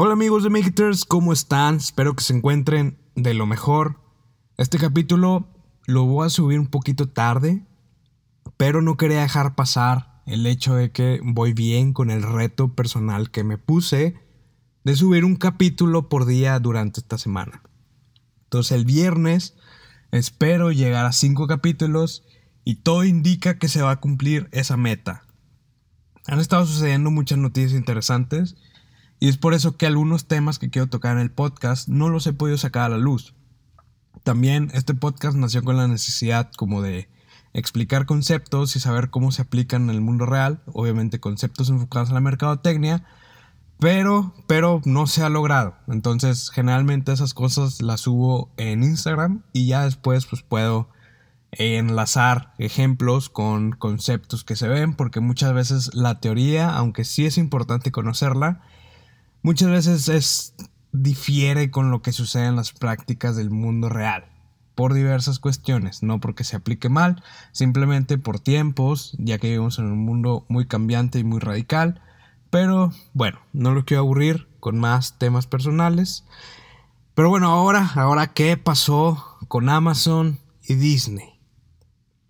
Hola amigos de Makers, ¿cómo están? Espero que se encuentren de lo mejor. Este capítulo lo voy a subir un poquito tarde, pero no quería dejar pasar el hecho de que voy bien con el reto personal que me puse de subir un capítulo por día durante esta semana. Entonces el viernes espero llegar a 5 capítulos y todo indica que se va a cumplir esa meta. Han estado sucediendo muchas noticias interesantes y es por eso que algunos temas que quiero tocar en el podcast no los he podido sacar a la luz. También este podcast nació con la necesidad como de explicar conceptos y saber cómo se aplican en el mundo real, obviamente conceptos enfocados a la mercadotecnia, pero, pero no se ha logrado. Entonces, generalmente esas cosas las subo en Instagram y ya después pues puedo enlazar ejemplos con conceptos que se ven, porque muchas veces la teoría, aunque sí es importante conocerla, muchas veces es difiere con lo que sucede en las prácticas del mundo real por diversas cuestiones, no porque se aplique mal, simplemente por tiempos, ya que vivimos en un mundo muy cambiante y muy radical, pero bueno, no lo quiero aburrir con más temas personales. Pero bueno, ahora, ahora qué pasó con Amazon y Disney.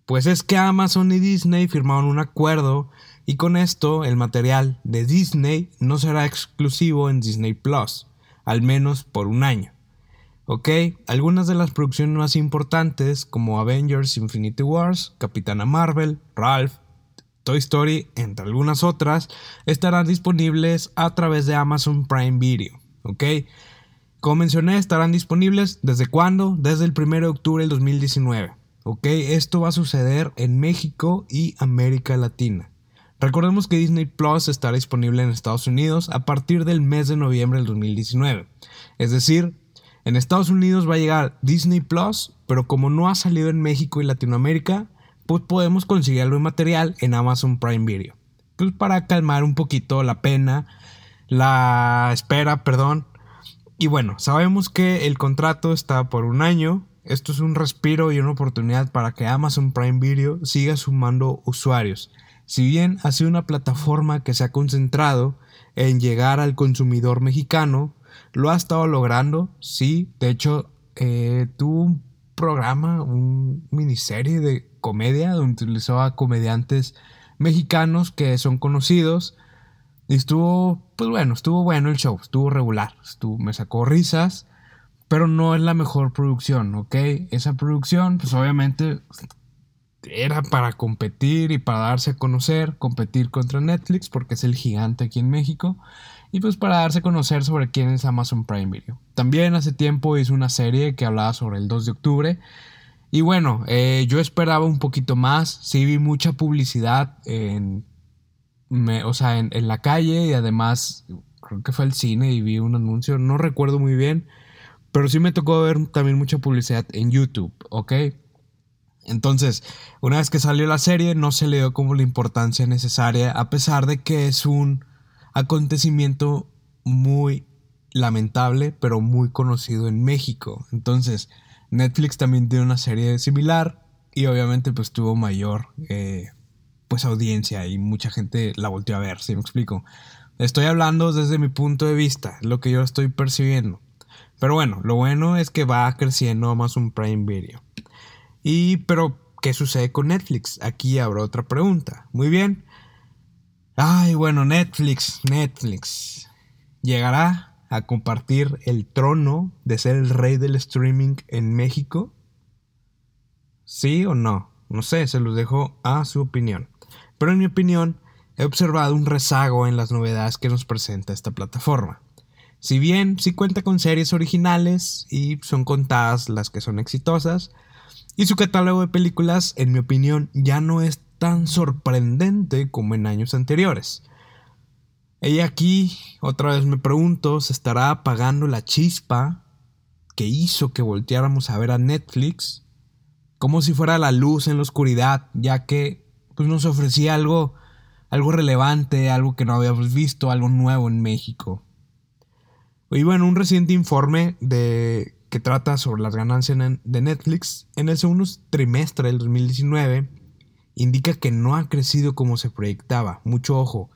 Pues es que Amazon y Disney firmaron un acuerdo y con esto el material de Disney no será exclusivo en Disney Plus, al menos por un año. ¿Ok? Algunas de las producciones más importantes como Avengers Infinity Wars, Capitana Marvel, Ralph, Toy Story, entre algunas otras, estarán disponibles a través de Amazon Prime Video. ¿Ok? Como mencioné, estarán disponibles desde cuándo? Desde el 1 de octubre del 2019. ¿Ok? Esto va a suceder en México y América Latina. Recordemos que Disney Plus estará disponible en Estados Unidos a partir del mes de noviembre del 2019. Es decir, en Estados Unidos va a llegar Disney Plus, pero como no ha salido en México y Latinoamérica, pues podemos conseguirlo en material en Amazon Prime Video. Pues para calmar un poquito la pena, la espera, perdón. Y bueno, sabemos que el contrato está por un año. Esto es un respiro y una oportunidad para que Amazon Prime Video siga sumando usuarios. Si bien ha sido una plataforma que se ha concentrado en llegar al consumidor mexicano, lo ha estado logrando, sí. De hecho, eh, tuvo un programa, un miniserie de comedia donde utilizó a comediantes mexicanos que son conocidos. Y estuvo, pues bueno, estuvo bueno el show, estuvo regular, me sacó risas, pero no es la mejor producción, ¿ok? Esa producción, pues obviamente era para competir y para darse a conocer, competir contra Netflix porque es el gigante aquí en México y pues para darse a conocer sobre quién es Amazon Prime Video. También hace tiempo hizo una serie que hablaba sobre el 2 de octubre y bueno, eh, yo esperaba un poquito más, sí vi mucha publicidad en, o sea, en, en la calle y además creo que fue al cine y vi un anuncio, no recuerdo muy bien, pero sí me tocó ver también mucha publicidad en YouTube, ¿ok? Entonces, una vez que salió la serie, no se le dio como la importancia necesaria, a pesar de que es un acontecimiento muy lamentable, pero muy conocido en México. Entonces, Netflix también tiene una serie similar y obviamente pues tuvo mayor eh, pues audiencia y mucha gente la volteó a ver, si me explico? Estoy hablando desde mi punto de vista, lo que yo estoy percibiendo. Pero bueno, lo bueno es que va creciendo Amazon Prime Video. Y, pero, ¿qué sucede con Netflix? Aquí habrá otra pregunta. Muy bien. Ay, bueno, Netflix, Netflix. ¿Llegará a compartir el trono de ser el rey del streaming en México? ¿Sí o no? No sé, se los dejo a su opinión. Pero en mi opinión, he observado un rezago en las novedades que nos presenta esta plataforma. Si bien sí cuenta con series originales y son contadas las que son exitosas, y su catálogo de películas, en mi opinión, ya no es tan sorprendente como en años anteriores. Y aquí, otra vez me pregunto, ¿se estará apagando la chispa que hizo que volteáramos a ver a Netflix? Como si fuera la luz en la oscuridad, ya que pues, nos ofrecía algo, algo relevante, algo que no habíamos visto, algo nuevo en México. Y bueno, un reciente informe de que trata sobre las ganancias de Netflix en el segundo trimestre del 2019 indica que no ha crecido como se proyectaba. Mucho ojo.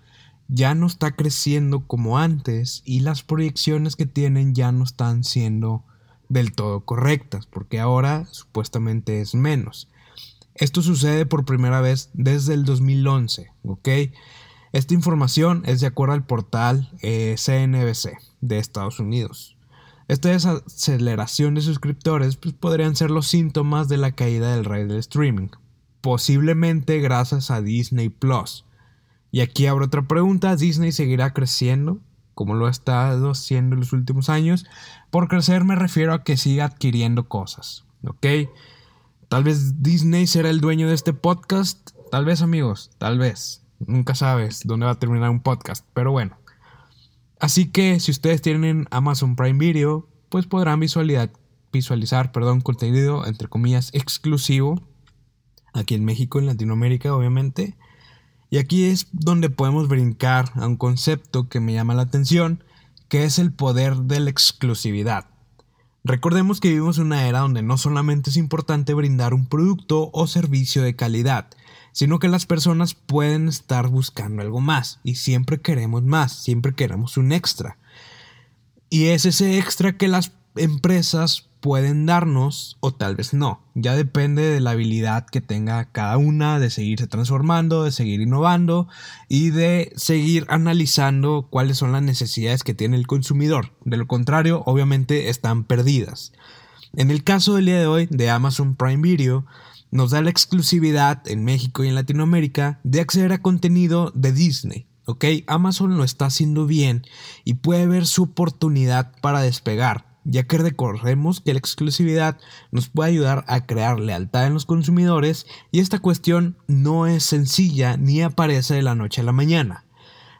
ya no está creciendo como antes y las proyecciones que tienen ya no están siendo del todo correctas, porque ahora supuestamente es menos. Esto sucede por primera vez desde el 2011, ¿ok? Esta información es de acuerdo al portal CNBC eh, de Estados Unidos. Esta desaceleración de suscriptores pues, podrían ser los síntomas de la caída del rey del streaming, posiblemente gracias a Disney Plus. Y aquí abro otra pregunta, ¿Disney seguirá creciendo como lo ha estado haciendo en los últimos años? Por crecer me refiero a que siga adquiriendo cosas, ¿ok? Tal vez Disney será el dueño de este podcast, tal vez amigos, tal vez. Nunca sabes dónde va a terminar un podcast, pero bueno. Así que si ustedes tienen Amazon Prime Video, pues podrán visualizar, visualizar perdón, contenido entre comillas exclusivo aquí en México, en Latinoamérica, obviamente. Y aquí es donde podemos brincar a un concepto que me llama la atención, que es el poder de la exclusividad. Recordemos que vivimos en una era donde no solamente es importante brindar un producto o servicio de calidad, sino que las personas pueden estar buscando algo más y siempre queremos más, siempre queremos un extra. Y es ese extra que las empresas pueden darnos o tal vez no. Ya depende de la habilidad que tenga cada una de seguirse transformando, de seguir innovando y de seguir analizando cuáles son las necesidades que tiene el consumidor. De lo contrario, obviamente están perdidas. En el caso del día de hoy de Amazon Prime Video, nos da la exclusividad en México y en Latinoamérica de acceder a contenido de Disney. ¿Ok? Amazon lo está haciendo bien y puede ver su oportunidad para despegar, ya que recordemos que la exclusividad nos puede ayudar a crear lealtad en los consumidores y esta cuestión no es sencilla ni aparece de la noche a la mañana.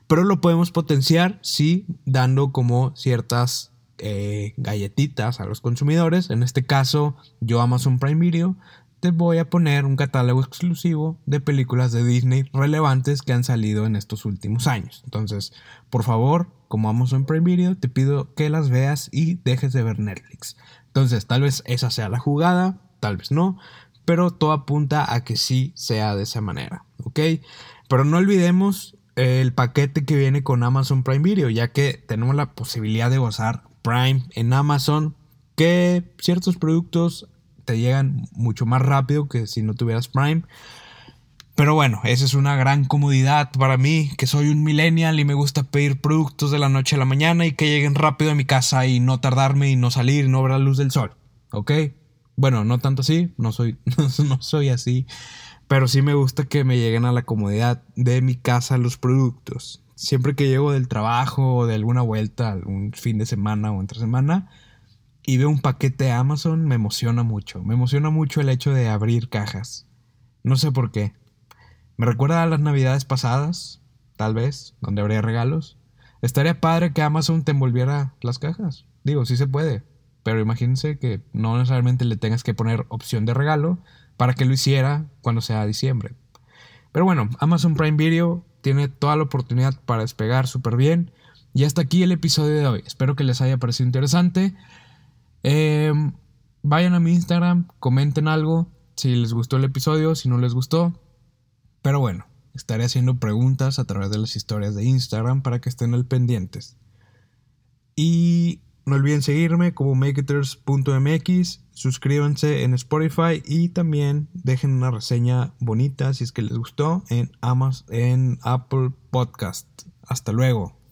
Pero lo podemos potenciar, sí, dando como ciertas eh, galletitas a los consumidores. En este caso, yo Amazon Prime Video te voy a poner un catálogo exclusivo de películas de Disney relevantes que han salido en estos últimos años. Entonces, por favor, como Amazon Prime Video, te pido que las veas y dejes de ver Netflix. Entonces, tal vez esa sea la jugada, tal vez no, pero todo apunta a que sí sea de esa manera, ¿ok? Pero no olvidemos el paquete que viene con Amazon Prime Video, ya que tenemos la posibilidad de gozar Prime en Amazon, que ciertos productos te llegan mucho más rápido que si no tuvieras Prime. Pero bueno, esa es una gran comodidad para mí, que soy un millennial y me gusta pedir productos de la noche a la mañana y que lleguen rápido a mi casa y no tardarme y no salir y no ver la luz del sol. ¿Ok? Bueno, no tanto así, no soy, no soy así, pero sí me gusta que me lleguen a la comodidad de mi casa los productos. Siempre que llego del trabajo o de alguna vuelta, un fin de semana o entre semana, y veo un paquete de Amazon, me emociona mucho. Me emociona mucho el hecho de abrir cajas. No sé por qué. Me recuerda a las navidades pasadas, tal vez, donde habría regalos. Estaría padre que Amazon te envolviera las cajas. Digo, sí se puede. Pero imagínense que no necesariamente le tengas que poner opción de regalo para que lo hiciera cuando sea diciembre. Pero bueno, Amazon Prime Video tiene toda la oportunidad para despegar súper bien. Y hasta aquí el episodio de hoy. Espero que les haya parecido interesante. Em, vayan a mi Instagram, comenten algo, si les gustó el episodio, si no les gustó. Pero bueno, estaré haciendo preguntas a través de las historias de Instagram para que estén al pendientes. Y no olviden seguirme como maketers.mx, suscríbanse en Spotify y también dejen una reseña bonita si es que les gustó en, Amazon, en Apple Podcast. Hasta luego.